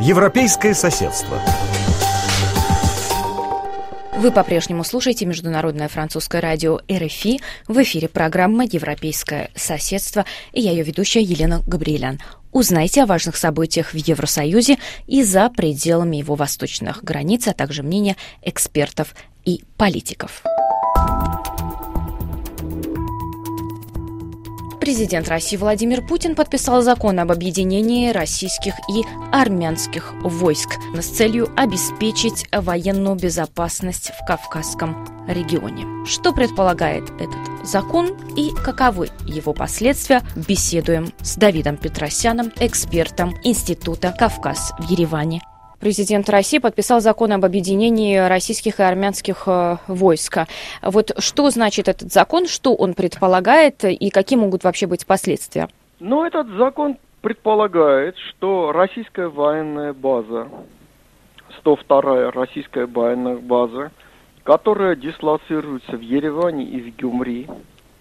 Европейское соседство. Вы по-прежнему слушаете Международное французское радио РФИ. В эфире программа «Европейское соседство» и я ее ведущая Елена Габриэлян. Узнайте о важных событиях в Евросоюзе и за пределами его восточных границ, а также мнения экспертов и политиков. Президент России Владимир Путин подписал закон об объединении российских и армянских войск с целью обеспечить военную безопасность в Кавказском регионе. Что предполагает этот закон и каковы его последствия, беседуем с Давидом Петросяном, экспертом Института «Кавказ» в Ереване президент России подписал закон об объединении российских и армянских э, войск. Вот что значит этот закон, что он предполагает и какие могут вообще быть последствия? Ну, этот закон предполагает, что российская военная база, 102-я российская военная база, которая дислоцируется в Ереване и в Гюмри,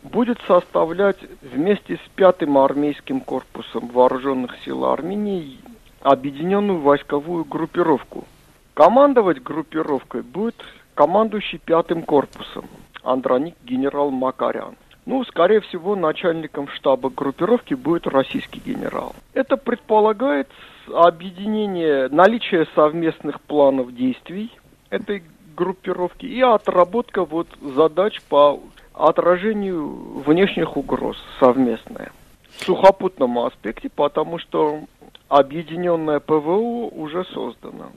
будет составлять вместе с пятым армейским корпусом вооруженных сил Армении объединенную войсковую группировку. Командовать группировкой будет командующий пятым корпусом Андроник генерал Макарян. Ну, скорее всего, начальником штаба группировки будет российский генерал. Это предполагает объединение, наличие совместных планов действий этой группировки и отработка вот задач по отражению внешних угроз совместная. В сухопутном аспекте, потому что объединенное ПВО уже создано.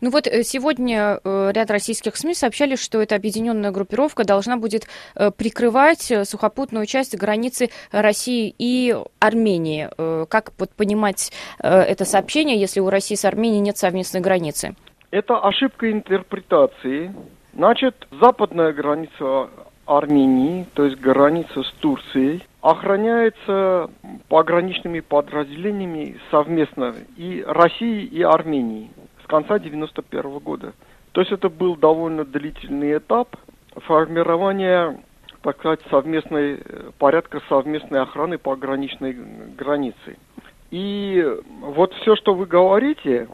Ну вот э, сегодня э, ряд российских СМИ сообщали, что эта объединенная группировка должна будет э, прикрывать сухопутную часть границы России и Армении. Как вот понимать это сообщение, если у России с Арменией нет совместной границы? Это ошибка интерпретации. Значит, западная граница Армении, то есть граница с Турцией, охраняется пограничными подразделениями совместно и России, и Армении с конца 91 года. То есть это был довольно длительный этап формирования, так сказать, совместной, порядка совместной охраны пограничной границы. И вот все, что вы говорите,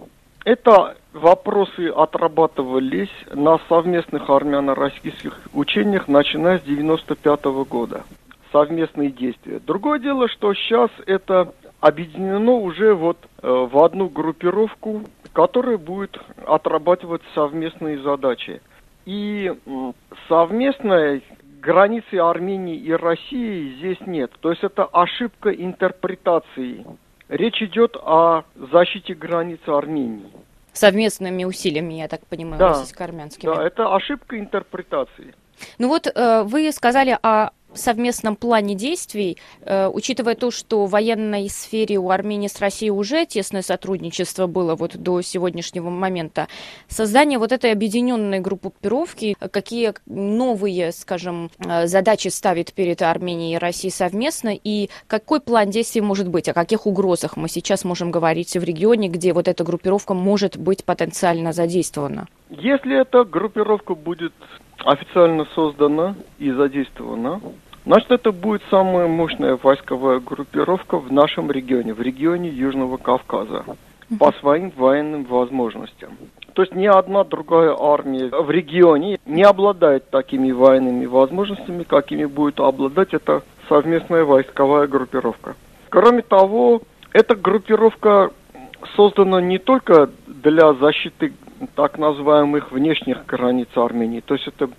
это вопросы отрабатывались на совместных армяно-российских учениях, начиная с 95 года совместные действия. Другое дело, что сейчас это объединено уже вот э, в одну группировку, которая будет отрабатывать совместные задачи. И совместной границы Армении и России здесь нет. То есть это ошибка интерпретации. Речь идет о защите границы Армении. Совместными усилиями, я так понимаю, да, российско-армянскими. Да, это ошибка интерпретации. Ну вот э, вы сказали о совместном плане действий, э, учитывая то, что в военной сфере у Армении с Россией уже тесное сотрудничество было вот до сегодняшнего момента, создание вот этой объединенной группировки, какие новые, скажем, э, задачи ставит перед Арменией и Россией совместно, и какой план действий может быть, о каких угрозах мы сейчас можем говорить в регионе, где вот эта группировка может быть потенциально задействована? Если эта группировка будет официально создана и задействована, значит, это будет самая мощная войсковая группировка в нашем регионе, в регионе Южного Кавказа, по своим военным возможностям. То есть ни одна другая армия в регионе не обладает такими военными возможностями, какими будет обладать эта совместная войсковая группировка. Кроме того, эта группировка создана не только для защиты так называемых внешних границ Армении, то есть это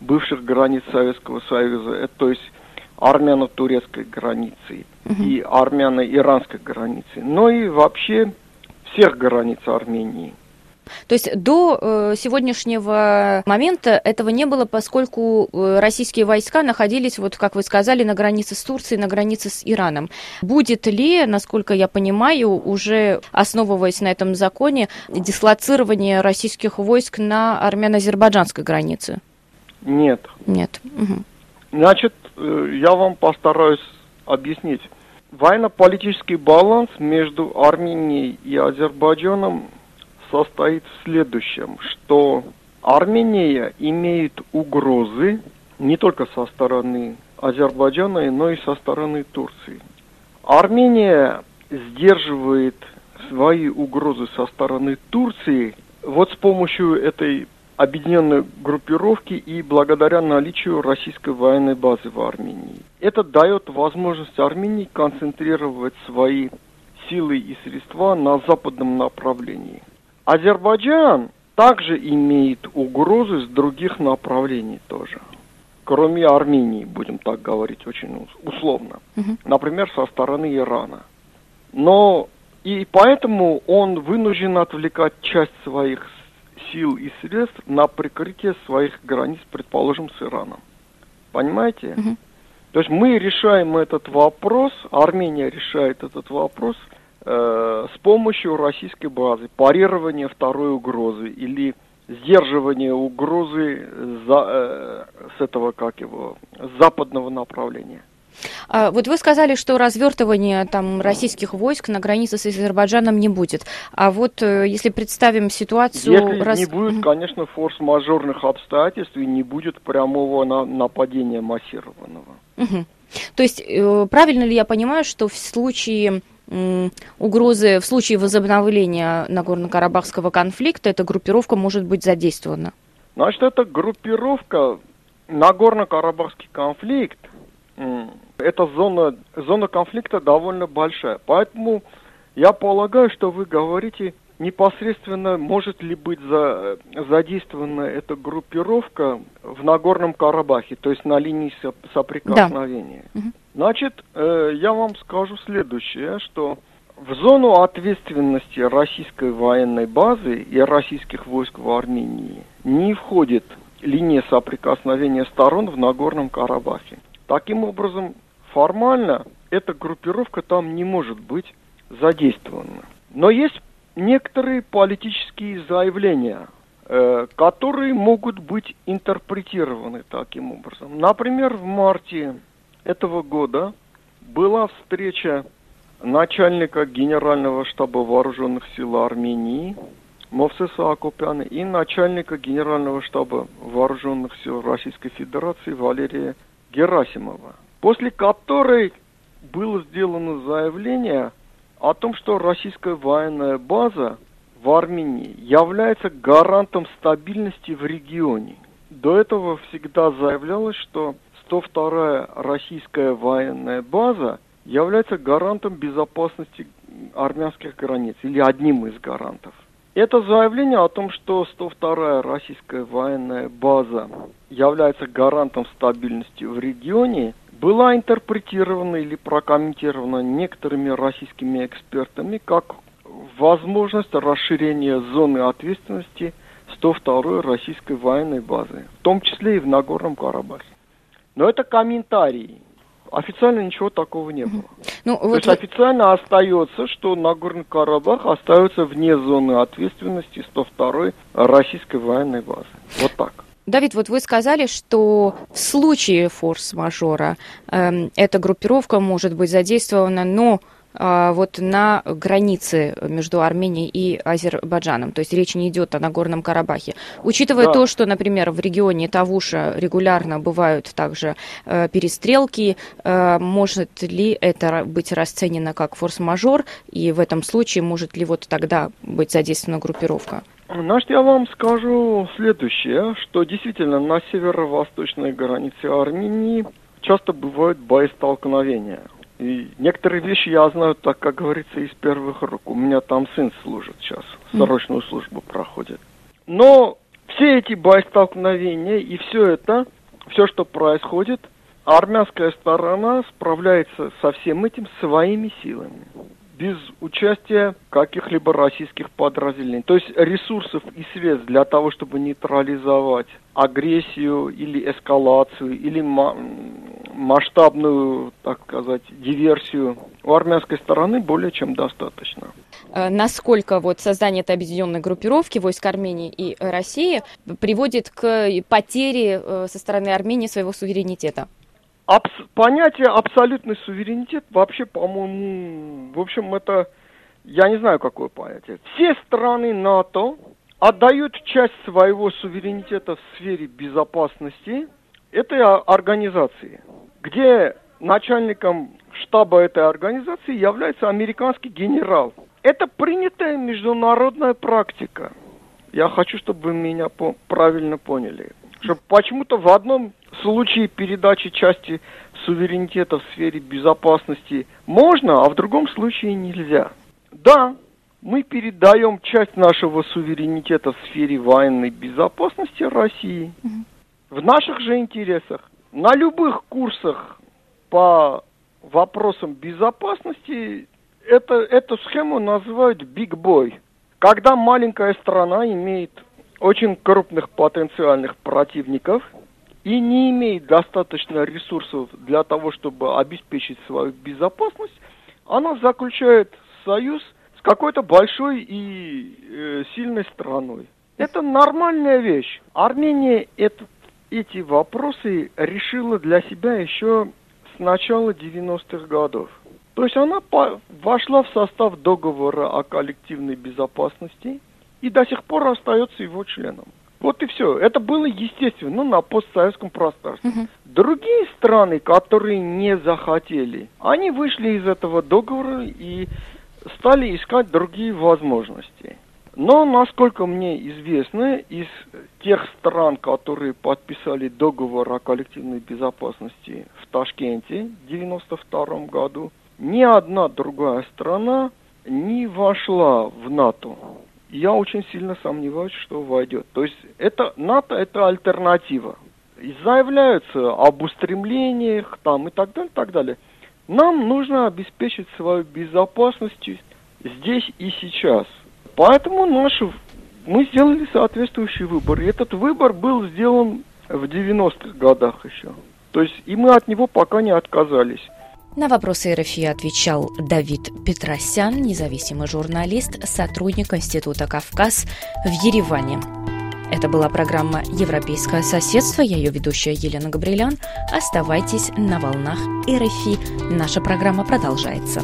бывших границ Советского Союза, это, то есть армяно-турецкой границы угу. и армяно-иранской границы, но и вообще всех границ Армении. То есть до э, сегодняшнего момента этого не было, поскольку э, российские войска находились, вот как вы сказали, на границе с Турцией, на границе с Ираном. Будет ли, насколько я понимаю, уже основываясь на этом законе, дислоцирование российских войск на армяно-азербайджанской границе? Нет. Нет. Угу. Значит, э, я вам постараюсь объяснить. Военно-политический баланс между Арменией и Азербайджаном состоит в следующем, что Армения имеет угрозы не только со стороны Азербайджана, но и со стороны Турции. Армения сдерживает свои угрозы со стороны Турции вот с помощью этой объединенной группировки и благодаря наличию российской военной базы в Армении. Это дает возможность Армении концентрировать свои силы и средства на западном направлении. Азербайджан также имеет угрозы с других направлений тоже. Кроме Армении, будем так говорить очень условно. Угу. Например, со стороны Ирана. Но и поэтому он вынужден отвлекать часть своих сил и средств на прикрытие своих границ, предположим, с Ираном. Понимаете? Угу. То есть мы решаем этот вопрос, Армения решает этот вопрос с помощью российской базы, парирования второй угрозы или сдерживания угрозы за, э, с этого, как его, западного направления. А, вот вы сказали, что развертывания там российских войск на границе с Азербайджаном не будет. А вот э, если представим ситуацию... Если раз... не будет, конечно, форс-мажорных обстоятельств и не будет прямого на... нападения массированного. Угу. То есть э, правильно ли я понимаю, что в случае угрозы, в случае возобновления Нагорно-Карабахского конфликта эта группировка может быть задействована? Значит, эта группировка, Нагорно-Карабахский конфликт, эта зона, зона конфликта довольно большая. Поэтому я полагаю, что вы говорите непосредственно, может ли быть за, задействована эта группировка в Нагорном Карабахе, то есть на линии соприкосновения. Да. Значит, э, я вам скажу следующее, что в зону ответственности российской военной базы и российских войск в Армении не входит линия соприкосновения сторон в Нагорном Карабахе. Таким образом, формально эта группировка там не может быть задействована. Но есть некоторые политические заявления, э, которые могут быть интерпретированы таким образом. Например, в марте этого года была встреча начальника Генерального штаба вооруженных сил Армении Мовсеса Акопяна и начальника Генерального штаба вооруженных сил Российской Федерации Валерия Герасимова, после которой было сделано заявление о том, что российская военная база в Армении является гарантом стабильности в регионе. До этого всегда заявлялось, что 102-я российская военная база является гарантом безопасности армянских границ или одним из гарантов. Это заявление о том, что 102-я российская военная база является гарантом стабильности в регионе, была интерпретирована или прокомментирована некоторыми российскими экспертами как возможность расширения зоны ответственности 102-й российской военной базы, в том числе и в Нагорном Карабахе. Но это комментарии. Официально ничего такого не было. Ну, То вот есть вы... официально остается, что Нагорный Карабах остается вне зоны ответственности 102-й российской военной базы. Вот так. Давид, вот вы сказали, что в случае форс-мажора э, эта группировка может быть задействована, но а, вот на границе между Арменией и Азербайджаном. То есть речь не идет о Нагорном Карабахе. Учитывая да. то, что, например, в регионе Тавуша регулярно бывают также э, перестрелки, э, может ли это быть расценено как форс-мажор, и в этом случае может ли вот тогда быть задействована группировка? Значит, я вам скажу следующее, что действительно на северо-восточной границе Армении часто бывают боестолкновения. И некоторые вещи я знаю, так как говорится, из первых рук. У меня там сын служит сейчас, срочную службу проходит. Но все эти боестолкновения и все это, все, что происходит, армянская сторона справляется со всем этим своими силами без участия каких-либо российских подразделений. То есть ресурсов и средств для того, чтобы нейтрализовать агрессию или эскалацию, или масштабную, так сказать, диверсию у армянской стороны более чем достаточно. Э, насколько вот создание этой объединенной группировки войск Армении и России приводит к потере э, со стороны Армении своего суверенитета? Абс- понятие абсолютный суверенитет вообще, по-моему, в общем, это, я не знаю, какое понятие. Все страны НАТО отдают часть своего суверенитета в сфере безопасности этой организации, где начальником штаба этой организации является американский генерал. Это принятая международная практика. Я хочу, чтобы вы меня по- правильно поняли. Что почему-то в одном случае передачи части суверенитета в сфере безопасности можно, а в другом случае нельзя. Да, мы передаем часть нашего суверенитета в сфере военной безопасности России. В наших же интересах. На любых курсах по вопросам безопасности это, эту схему называют big boy. Когда маленькая страна имеет очень крупных потенциальных противников и не имеет достаточно ресурсов для того, чтобы обеспечить свою безопасность, она заключает союз с какой-то большой и э, сильной страной. Это нормальная вещь. Армения это, эти вопросы решила для себя еще с начала 90-х годов. То есть она по, вошла в состав договора о коллективной безопасности и до сих пор остается его членом. Вот и все. Это было естественно ну, на постсоветском пространстве. Мгм. Другие страны, которые не захотели, они вышли из этого договора и стали искать другие возможности. Но, насколько мне известно, из тех стран, которые подписали договор о коллективной безопасности в Ташкенте в 1992 году, ни одна другая страна не вошла в НАТО. Я очень сильно сомневаюсь, что войдет. То есть это НАТО это альтернатива. И заявляются об устремлениях там и так далее, так далее. Нам нужно обеспечить свою безопасность здесь и сейчас. Поэтому наш, мы сделали соответствующий выбор. И этот выбор был сделан в 90-х годах еще. То есть и мы от него пока не отказались. На вопросы РФИ отвечал Давид Петросян, независимый журналист, сотрудник Института «Кавказ» в Ереване. Это была программа «Европейское соседство». Я ее ведущая Елена Габрилян. Оставайтесь на волнах РФИ. Наша программа продолжается.